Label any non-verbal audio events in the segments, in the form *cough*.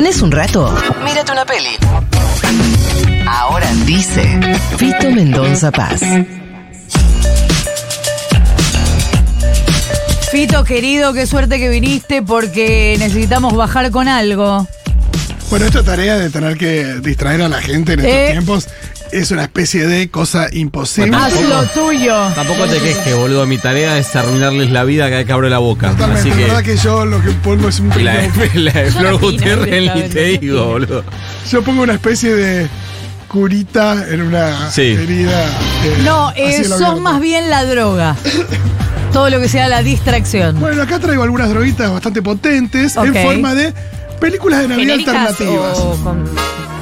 ¿Tenés un rato? Mírate una peli. Ahora dice Fito Mendonza Paz. Fito, querido, qué suerte que viniste porque necesitamos bajar con algo. Bueno, esta tarea de tener que distraer a la gente en estos Eh. tiempos es una especie de cosa imposible. Bueno, Haz lo tuyo. Tampoco te quejes, boludo. Mi tarea es arruinarles la vida cada vez que abro la boca. Totalmente, Así la que. verdad que yo lo que pongo es un *laughs* la, pequeño- *laughs* la de Flor Gutiérrez ni te digo, boludo. Yo pongo una especie de curita en una Sí. herida. eh, No, eh, sos más bien la droga. *coughs* Todo lo que sea la distracción. Bueno, acá traigo algunas droguitas bastante potentes en forma de películas de Navidad ¿Genéricas alternativas. o con-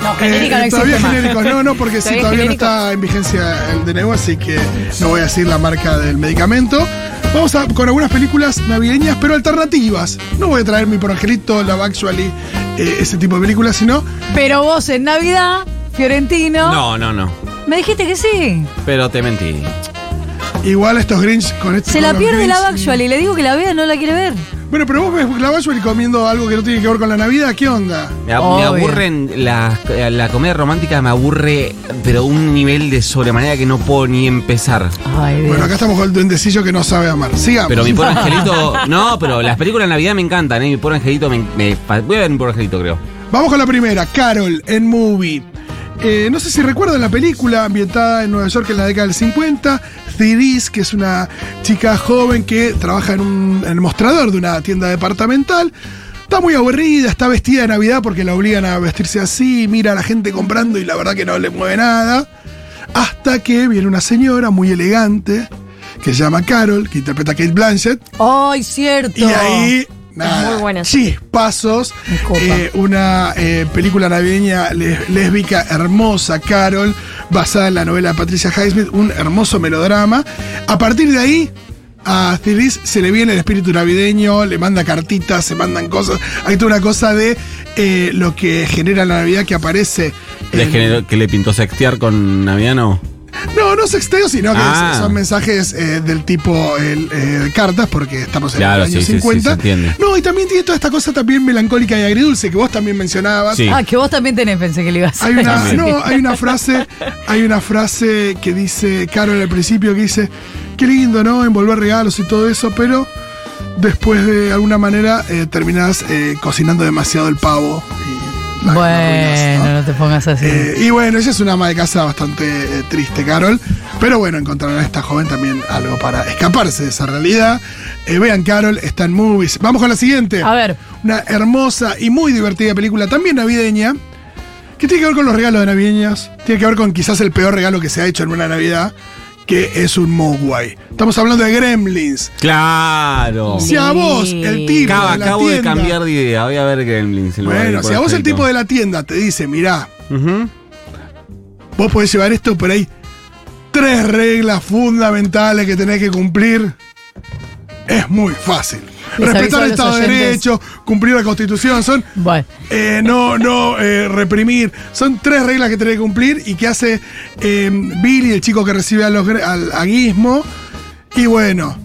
No, Eh, genérica no existe todavía más. genéricos, no, no, porque *laughs* sí, Todavía todavía no está en vigencia el DNU, así que no voy a decir la marca del medicamento. Vamos a, con algunas películas navideñas, pero alternativas. No voy a traer mi por Angelito, Love Actually, eh, ese tipo de películas, sino Pero vos en Navidad, Fiorentino, No, no, no. me dijiste que sí. Pero te mentí. Igual estos Grinch con este. Se la pierde Grinch, la Actually. Le digo que la vea, no la quiere ver. Bueno, pero vos ves Love Actually comiendo algo que no tiene que ver con la Navidad, ¿qué onda? Me, ab- Obvio. me aburren las- la comedia romántica, me aburre, pero un nivel de sobremanera que no puedo ni empezar. Ay. Bueno, acá estamos con el duendecillo que no sabe amar. Sigamos. Pero mi pobre *laughs* angelito. No, pero las películas de Navidad me encantan, ¿eh? Mi pobre angelito me. me- voy a ver mi pobre angelito, creo. Vamos con la primera, Carol en Movie. Eh, no sé si recuerdan la película ambientada en Nueva York en la década del 50. Thiris, que es una chica joven que trabaja en, un, en el mostrador de una tienda departamental. Está muy aburrida, está vestida de Navidad porque la obligan a vestirse así, mira a la gente comprando y la verdad que no le mueve nada. Hasta que viene una señora muy elegante que se llama Carol, que interpreta a Kate Blanchett. Ay, cierto. Y ahí, nada, muy buena. chispazos. Eh, una eh, película navideña lésbica hermosa, Carol, basada en la novela de Patricia Highsmith, un hermoso melodrama. A partir de ahí, a Thiris se le viene el espíritu navideño, le manda cartitas, se mandan cosas. Hay toda una cosa de eh, lo que genera la Navidad que aparece. ¿Les en- generó- que le pintó sextear con Naviano? No, no sexteo, sino que Ah. es- son mensajes eh, del tipo el, eh, cartas, porque estamos en Claro, el año sí, sí, sí, 50. se entiende. No, y también tiene toda esta cosa también melancólica y agridulce que vos también mencionabas. Sí. Ah, que vos también tenés, pensé que le ibas a Hay una, no, *laughs* hay una frase, hay una frase que dice Carol al principio que dice, qué lindo, ¿no? Envolver regalos y todo eso, pero después de alguna manera eh, terminás eh, cocinando demasiado el pavo Bueno, ¿no? no te pongas así. Eh, y bueno, ella es una ama de casa bastante eh, triste, Carol. Pero bueno, encontrarán a esta joven también algo para escaparse de esa realidad. Eh, vean, Carol, está en movies. Vamos con la siguiente. A ver. Una hermosa y muy divertida película, también navideña, que tiene que ver con los regalos de navideños. Tiene que ver con quizás el peor regalo que se ha hecho en una Navidad, que es un Mogwai. Estamos hablando de Gremlins. ¡Claro! Si a vos, el tipo Acabo, de la acabo de cambiar de idea. Voy a ver Gremlins. Bueno, si a vos el tipo de la tienda te dice, mirá, vos podés llevar esto, pero hay tres reglas fundamentales que tenés que cumplir. Es muy fácil. Respetar a el Estado de. Derecho, cumplir la Constitución, son Bueno. eh, no, no eh, reprimir. Son tres reglas que tenés que cumplir y que hace eh, Billy, el chico que recibe a los, al aguismo. Y bueno,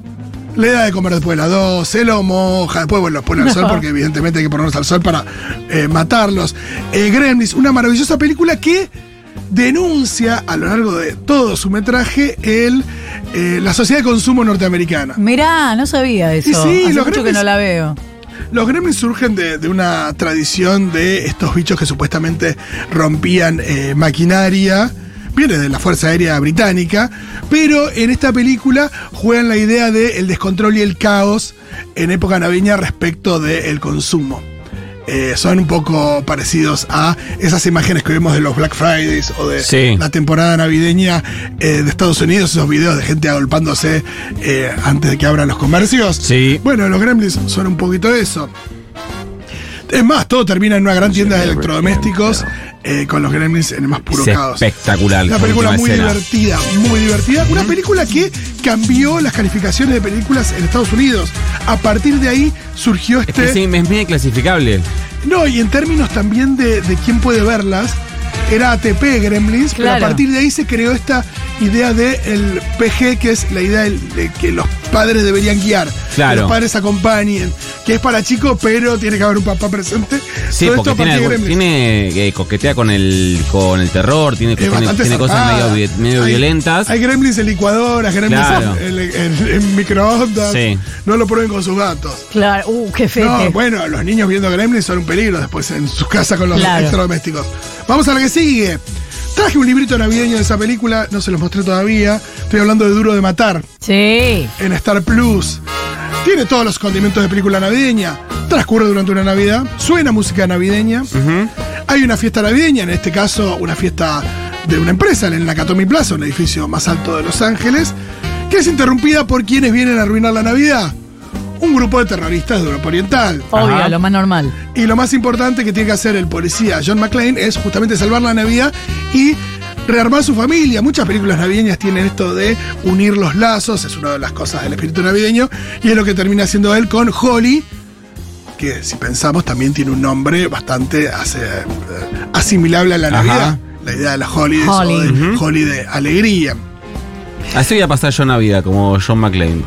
le da de comer después de las 12, lo moja, después bueno, los pone al sol porque evidentemente hay que ponerlos al sol para eh, matarlos. Eh, Gremlins, una maravillosa película que denuncia a lo largo de todo su metraje el, eh, la sociedad de consumo norteamericana. Mirá, no sabía eso. Y sí, Hace los mucho que no la veo. Los gremlins surgen de, de una tradición de estos bichos que supuestamente rompían eh, maquinaria. Viene de la Fuerza Aérea Británica, pero en esta película juegan la idea del descontrol y el caos en época navideña respecto del consumo. Eh, son un poco parecidos a esas imágenes que vemos de los Black Fridays o de Sí. la temporada navideña eh, de Estados Unidos, esos videos de gente agolpándose eh, antes de que abran los comercios. Sí. Bueno, los Gremlins son un poquito eso. Es más, todo termina en una gran tienda de electrodomésticos eh, con los Gremlins en el más puro Es caos. espectacular. Una película muy escena. divertida, muy divertida. Una película que cambió las calificaciones de películas en Estados Unidos. A partir de ahí surgió Es este. que sí, es bien clasificable. No, y en términos también de, de quién puede verlas, era ATP Gremlins, pero a partir de ahí se creó esta idea de el PG, que es la idea del- de que los padres deberían guiar. Claro. Que los padres acompañen. Que es para chicos, pero tiene que haber un papá presente. Sí, Todo porque esto a tiene, partir de algo- Gremlins. tiene eh, coquetea con el con el terror, tiene, tiene, cosas medio, vi- medio Hay- violentas. Hay gremlins en licuadoras, gremlins Claro. en, en- en- en microondas. Sí. No lo prueben con sus gatos. Claro, uh, qué fete. No, bueno, los niños viendo gremlins son un peligro después en su casa con los Claro. electrodomésticos. Vamos a la que sigue. Traje un librito navideño de esa película, no se los mostré todavía. Estoy hablando de Duro de Matar Sí. en Star Plus. Tiene todos los condimentos de película navideña. Transcurre durante una Navidad. Suena música navideña. Hay una fiesta navideña, en este caso una fiesta de una empresa en el Nakatomi Plaza, un edificio más alto de Los Ángeles, que es interrumpida por quienes vienen a arruinar la Navidad. Un grupo de terroristas de Europa Oriental. Obvio, Ajá. lo más normal. Y lo más importante que tiene que hacer el policía John McClane es justamente salvar la Navidad y rearmar su familia. Muchas películas navideñas tienen esto de unir los lazos, es una de las cosas del espíritu navideño, y es lo que termina haciendo él con Holly, que si pensamos también tiene un nombre bastante hace, eh, asimilable a la Ajá. Navidad. La idea de la holidays Holly. o de Ujú. Holly de alegría. Así voy a pasar yo Navidad, como John McClane.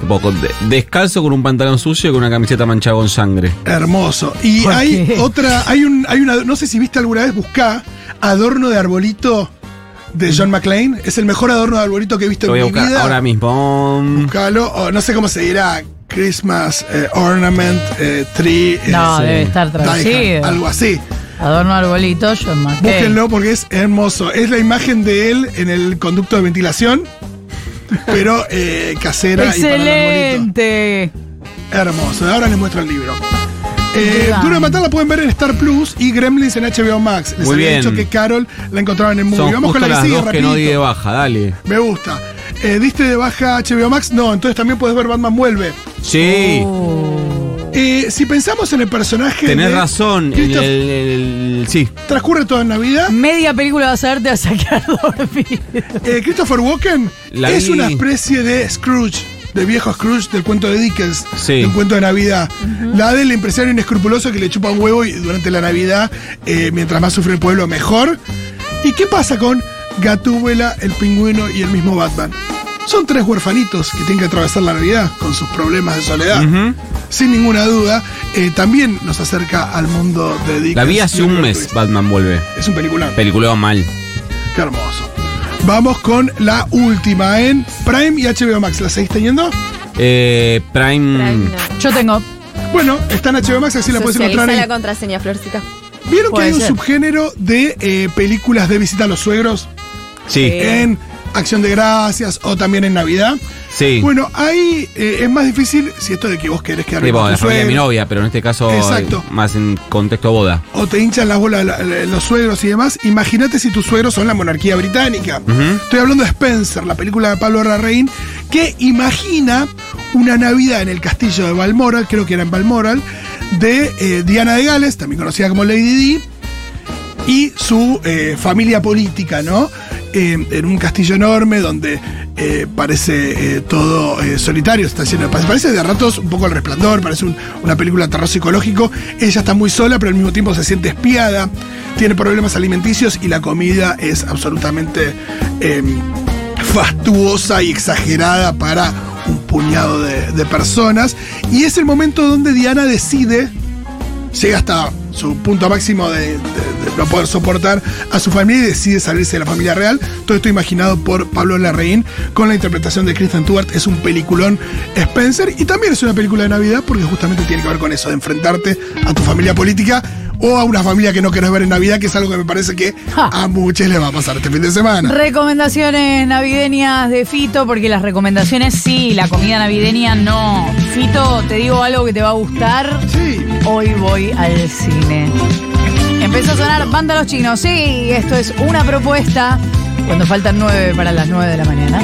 descalzo con un pantalón sucio y con una camiseta manchada con sangre. Hermoso. Y ¿Por hay qué? otra, hay un, hay una, no sé si viste alguna vez, buscá adorno de arbolito de John McClane. Es el mejor adorno de arbolito que he visto Lo voy a en mi buscar vida. ahora mismo. Buscalo, o no sé cómo se dirá, Christmas eh, Ornament eh, Tree. eh, No, sí. debe estar die hard, traducido. algo así. Adorno arbolito, John McCain. Búsquenlo porque es hermoso. Es la imagen de él en el conducto de ventilación, pero eh, casera y para el arbolito. Excelente. Hermoso. Ahora les muestro el libro. Eh. Duro de Matar la pueden ver en Star Plus y Gremlins en HBO Max. Les Muy había bien. dicho que Carol la encontraban en Movie. Son Vamos con la que las sigue, dos que rapidito. no di de baja, dale. Me gusta. Eh, ¿Diste de baja HBO Max? No, entonces también puedes ver Batman Vuelve. Sí, Oh. Eh, si pensamos en el personaje. tenés de razón. en Christoph- el- el- sí, Transcurre todo en Navidad. Media película vas a ver, te vas a quedar *laughs* dormido. Eh, Christopher Walken La es vi. una especie de Scrooge, de viejo Scrooge del cuento de Dickens, Sí. de un cuento de Navidad. La del empresario inescrupuloso que le chupa un huevo y durante la Navidad, eh, mientras más sufre el pueblo, mejor. ¿Y qué pasa con Gatúbela, el pingüino y el mismo Batman? Son tres huerfanitos que tienen que atravesar la Navidad con sus problemas de soledad. Sin ninguna duda, eh, también nos acerca al mundo de Dickens. la vi hace un mes. Batman vuelve. Es un peliculón. Película mal. Qué hermoso. Vamos con la última en Prime y HBO Max. ¿La seguís teniendo? Eh, Prime. Prime, no. Yo tengo. Bueno, está en HBO Max, así la puedes encontrar la ahí. contraseña, Florcita. ¿Vieron que hay un subgénero de eh, películas de visita a los suegros Sí, en Acción de Gracias o también en Navidad? sí. Bueno, ahí eh, es más difícil si esto de que vos querés quedar Sí, con tu de mi suegro, novia, pero en este caso Exacto. más en contexto boda. o te hinchan las bolas la- la- los suegros y demás. Imagínate si tus suegros son la monarquía británica. Estoy hablando de Spencer, la película de Pablo Larraín, que imagina una Navidad en el castillo de Balmoral, creo que era en Balmoral, de eh, Diana de Gales, también conocida como Lady Di, y su eh, familia política, ¿no? En un castillo enorme donde eh, parece eh, todo eh, solitario, está lleno. Parece de ratos un poco el resplandor, parece un- una película de terror psicológico. Ella está muy sola, pero al mismo tiempo se siente espiada, tiene problemas alimenticios y la comida es absolutamente eh, fastuosa y exagerada para un puñado de, de personas. Y es el momento donde Diana decide llega hasta su punto máximo de, no poder soportar a su familia y decide salirse de la familia real. Todo esto imaginado por Pablo Larraín con la interpretación de Kristen Stewart. Es un peliculón Spencer y también es una película de Navidad porque justamente tiene que ver con eso, de enfrentarte a tu familia política o a una familia que no querés ver en Navidad, que es algo que me parece que Ja. a muchos les va a pasar este fin de semana. Recomendaciones navideñas de Fito, porque las recomendaciones sí, la comida navideña no. Fito, te digo algo que te va a gustar. Sí. Hoy voy al cine. Empezó a sonar Banda Los Chinos. Sí, esto es una propuesta cuando faltan nueve para las nueve de la mañana.